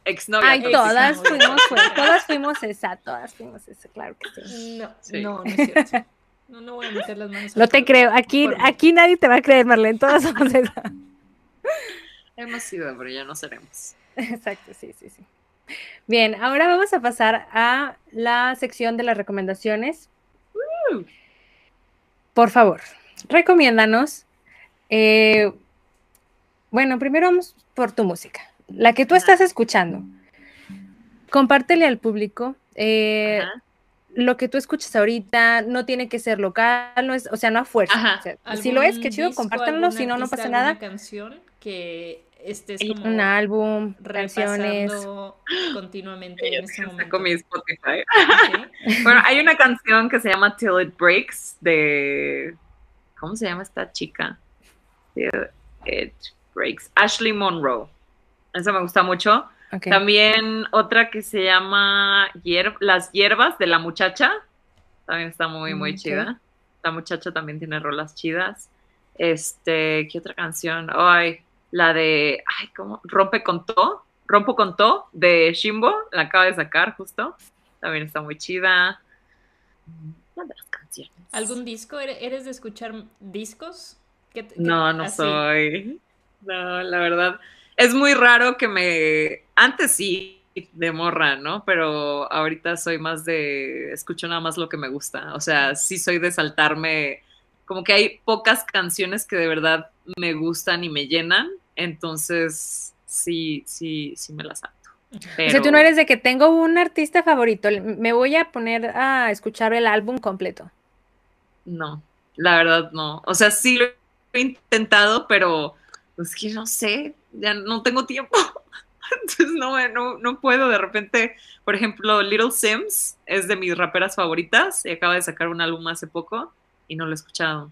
exnovia. Ay, todas fuimos, todas fuimos esa, todas fuimos esa, claro que sí. No, no, no es cierto. No, no voy a meter las manos. No te creo, aquí, aquí nadie te va a creer, Marlene, todas somos esa. Hemos sido, pero ya no seremos. Exacto, sí, sí, sí. Bien, ahora vamos a pasar a la sección de las recomendaciones. Por favor, recomiéndanos. Eh, bueno, primero vamos por tu música la que tú estás escuchando, compártele al público. Eh, lo que tú escuchas ahorita no tiene que ser local, no es, o sea, no a fuerza. si lo es, qué chido, compártanlo, si no, no pasa nada. canción que estés como un álbum, canciones continuamente en ese momento. mi Spotify. bueno, hay una canción que se llama Till It Breaks de ¿cómo se llama esta chica? Till It Breaks, Ashley Monroe. Esa me gusta mucho. También otra que se llama Las hierbas de la muchacha. También está muy, muy chida. La muchacha también tiene rolas chidas. Este, ¿qué otra canción? Ay, la de, ay, ¿cómo? Rompe con To, Rompo con To de Shimbo, la acaba de sacar justo. También está muy chida. Una de las canciones. ¿Algún disco? ¿Eres de escuchar discos? no, no soy. No, la verdad. Es muy raro que me. Antes sí, de morra, ¿no? Pero ahorita soy más de. Escucho nada más lo que me gusta. O sea, sí soy de saltarme. Como que hay pocas canciones que de verdad me gustan y me llenan. Entonces, sí, sí, sí me las salto. O sea, tú no eres de que tengo un artista favorito, me voy a poner a escuchar el álbum completo. No, la verdad no. O sea, sí lo he intentado, pero es que no sé, ya no tengo tiempo. Entonces no, no, no puedo de repente, por ejemplo, Little Sims es de mis raperas favoritas y acaba de sacar un álbum hace poco y no lo he escuchado.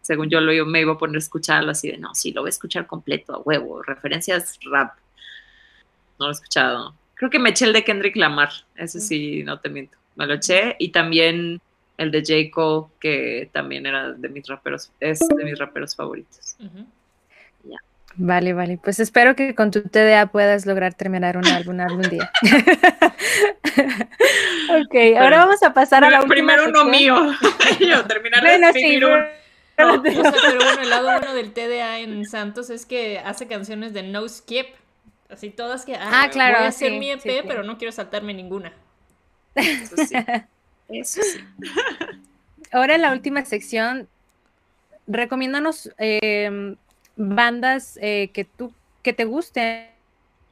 Según yo lo me iba a poner a escucharlo así de, no, sí, lo voy a escuchar completo, a huevo, referencias rap. No lo he escuchado. Creo que me eché el de Kendrick Lamar, ese sí, no te miento. Me lo eché y también el de J. Cole, que también era de mis raperos, es de mis raperos favoritos. Vale, vale. Pues espero que con tu TDA puedas lograr terminar un álbum algún día. ok, ahora vamos a pasar a la última Primero uno mío. Yo terminar de escribir pero bueno, el lado bueno del TDA en Santos es que hace canciones de no skip. Así todas que, ah, ah claro, voy a hacer mi EP, pero no quiero saltarme ninguna. Eso sí. Eso sí. Ahora en la última sección, recomiéndanos eh, bandas eh, que tú, que te gusten,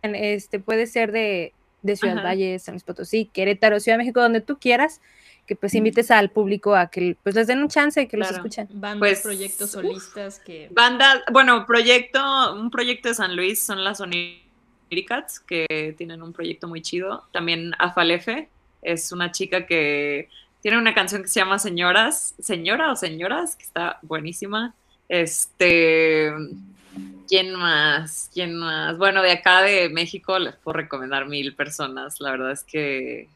este, puede ser de, de Ciudad Valle, San Luis Potosí, Querétaro, Ciudad de México, donde tú quieras, que pues invites al público a que pues les den un chance y que los escuchen. Bandas, pues, proyectos solistas que... Banda, bueno, proyecto, un proyecto de San Luis son las Oniricats, que tienen un proyecto muy chido. También Afalefe, es una chica que tiene una canción que se llama Señoras, Señora o Señoras, que está buenísima. Este, ¿quién más? ¿Quién más? Bueno, de acá de México les puedo recomendar mil personas. La verdad es que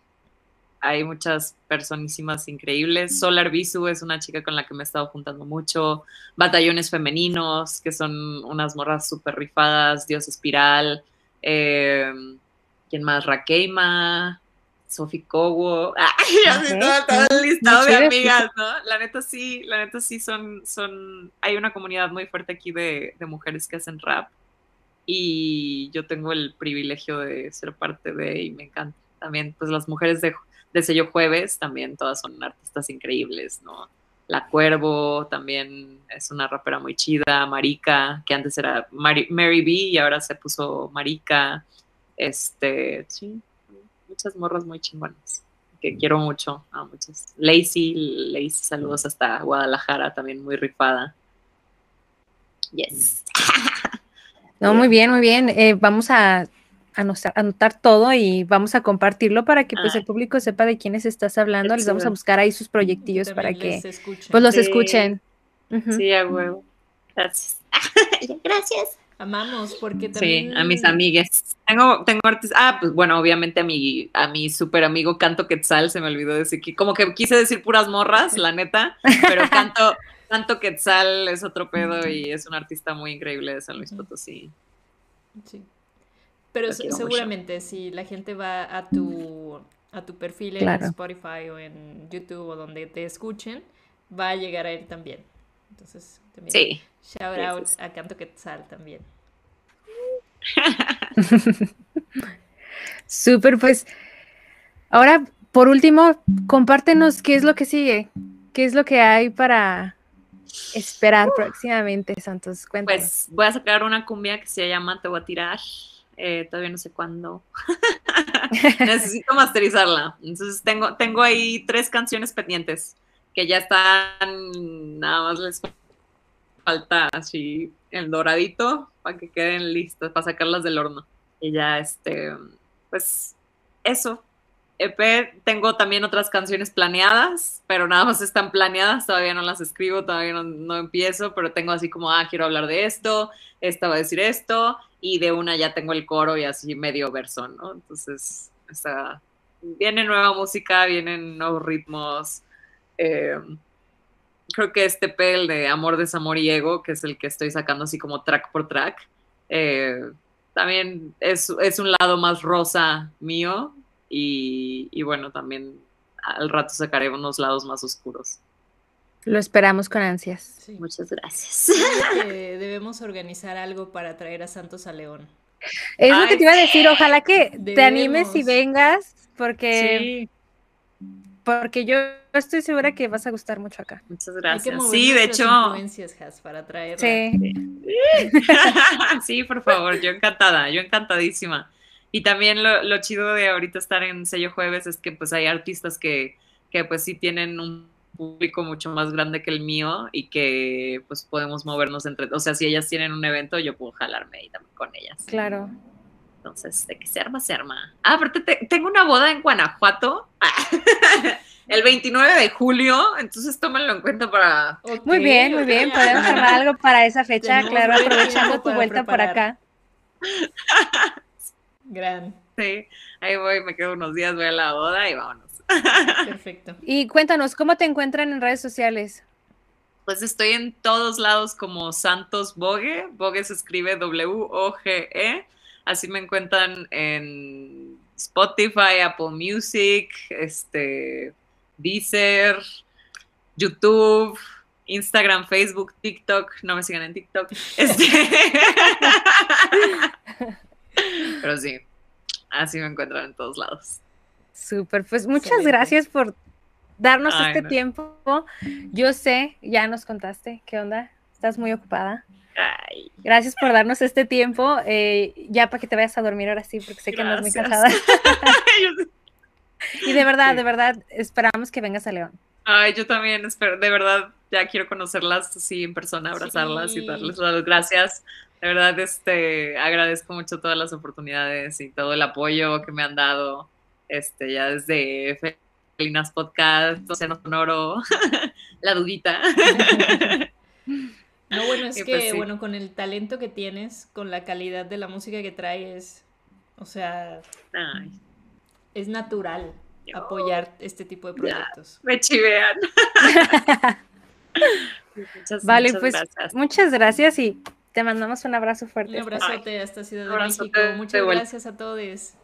hay muchas personísimas increíbles. Solar Bisu es una chica con la que me he estado juntando mucho. Batallones femeninos, que son unas morras súper rifadas. Dios Espiral. Eh, ¿Quién más? Rakeima. Sophie Cowo, así todo, el listado de amigas, ¿no? La neta sí, la neta sí son, son, hay una comunidad muy fuerte aquí de, mujeres que hacen rap y yo tengo el privilegio de ser parte de y me encanta. También, pues las mujeres de, de sello jueves también todas son artistas increíbles, ¿no? La Cuervo también es una rapera muy chida, Marica, que antes era Mary, Mary B y ahora se puso Marica. Este, sí, muchas morras muy chingonas que quiero mucho a muchas. Lacey, Lacey, saludos hasta Guadalajara, también muy rifada. Yes. No, muy bien, muy bien. Eh, vamos a anotar, todo y vamos a compartirlo para que pues el público sepa de quiénes estás hablando. Les vamos a buscar ahí sus proyectillos para que pues los escuchen. Sí, a huevo. Gracias. Gracias. Amamos, porque también. Sí, a mis amigas. Tengo, tengo artistas. Ah, pues bueno, obviamente a mi, a mi súper amigo Canto Quetzal, se me olvidó decir que, como que quise decir puras morras, la neta, pero Canto, Canto Quetzal es otro pedo y es un artista muy increíble de San Luis Potosí. Sí. Pero seguramente si la gente va a tu, a tu perfil en Spotify o en YouTube o donde te escuchen, va a llegar a él también. Entonces, también. Sí. Shout out a Canto Quetzal también. Súper, pues. Ahora, por último, compártenos qué es lo que sigue, qué es lo que hay para esperar próximamente, Santos. Cuéntanos. Pues voy a sacar una cumbia que se llama Te voy a tirar. Eh, todavía no sé cuándo. Necesito masterizarla. Entonces tengo, tengo ahí tres canciones pendientes que ya están, nada más les falta así el doradito para que queden listas, para sacarlas del horno. Y ya, este, pues eso. EP, tengo también otras canciones planeadas, pero nada más están planeadas, todavía no las escribo, todavía no, empiezo, pero tengo así como, ah, quiero hablar de esto, esta va a decir esto, y de una ya tengo el coro y así medio verso, ¿no? Entonces, viene nueva música, vienen nuevos ritmos, eh, creo que este pel de Amor, Desamor y Ego, que es el que estoy sacando así como track por track, eh, también es, un lado más rosa mío y, y bueno, también al rato sacaré unos lados más oscuros. Lo esperamos con ansias. Muchas gracias. debemos organizar algo para traer a Santos a León. Es lo que te iba a decir, ojalá que te animes y vengas, porque, porque yo estoy segura que vas a gustar mucho acá. Muchas gracias. sí, de hecho. para Sí. sí, por favor, yo encantada, yo encantadísima. Y también lo, lo chido de ahorita estar en sello jueves es que pues hay artistas que, que pues sí tienen un público mucho más grande que el mío y que pues podemos movernos entre, o sea, si ellas tienen un evento, yo puedo jalarme ahí también con ellas. Claro. Entonces, de que se arma, se arma. Ah, aparte, tengo una boda en Guanajuato el 29 de julio, entonces tómenlo en cuenta para... muy bien, muy bien, podemos armar algo para esa fecha, claro, aprovechando tu vuelta por acá. Gran. Sí, ahí voy, me quedo unos días, voy a la boda y vámonos. Perfecto. Y cuéntanos, ¿cómo te encuentran en redes sociales? Pues estoy en todos lados como Santos Bogue. Bogue se escribe W-O-G-E. Así me encuentran en Spotify, Apple Music, este, Deezer, YouTube, Instagram, Facebook, TikTok. No me sigan en TikTok. Este... Pero sí, así me encuentran en todos lados. Súper, pues muchas gracias por darnos este tiempo. Yo sé, ya nos contaste, ¿qué onda? Estás muy ocupada. Gracias por darnos este tiempo. Eh, ya para que te vayas a dormir ahora sí, porque sé que no es muy cansada. y de verdad, de verdad, esperamos que vengas a León. Ay, yo también espero, de verdad, ya quiero conocerlas así en persona, abrazarlas y darles las gracias. De verdad, este, agradezco mucho todas las oportunidades y todo el apoyo que me han dado este, ya desde Felinas Podcast, Océano Sonoro, La Dudita. No, bueno, es que, pues bueno, con el talento que tienes, con la calidad de la música que traes, o sea, es natural apoyar este tipo de proyectos. me chivean. vale, pues muchas gracias y te mandamos un abrazo fuerte. Un abrazote hasta Ciudad de México. Muchas gracias a todos.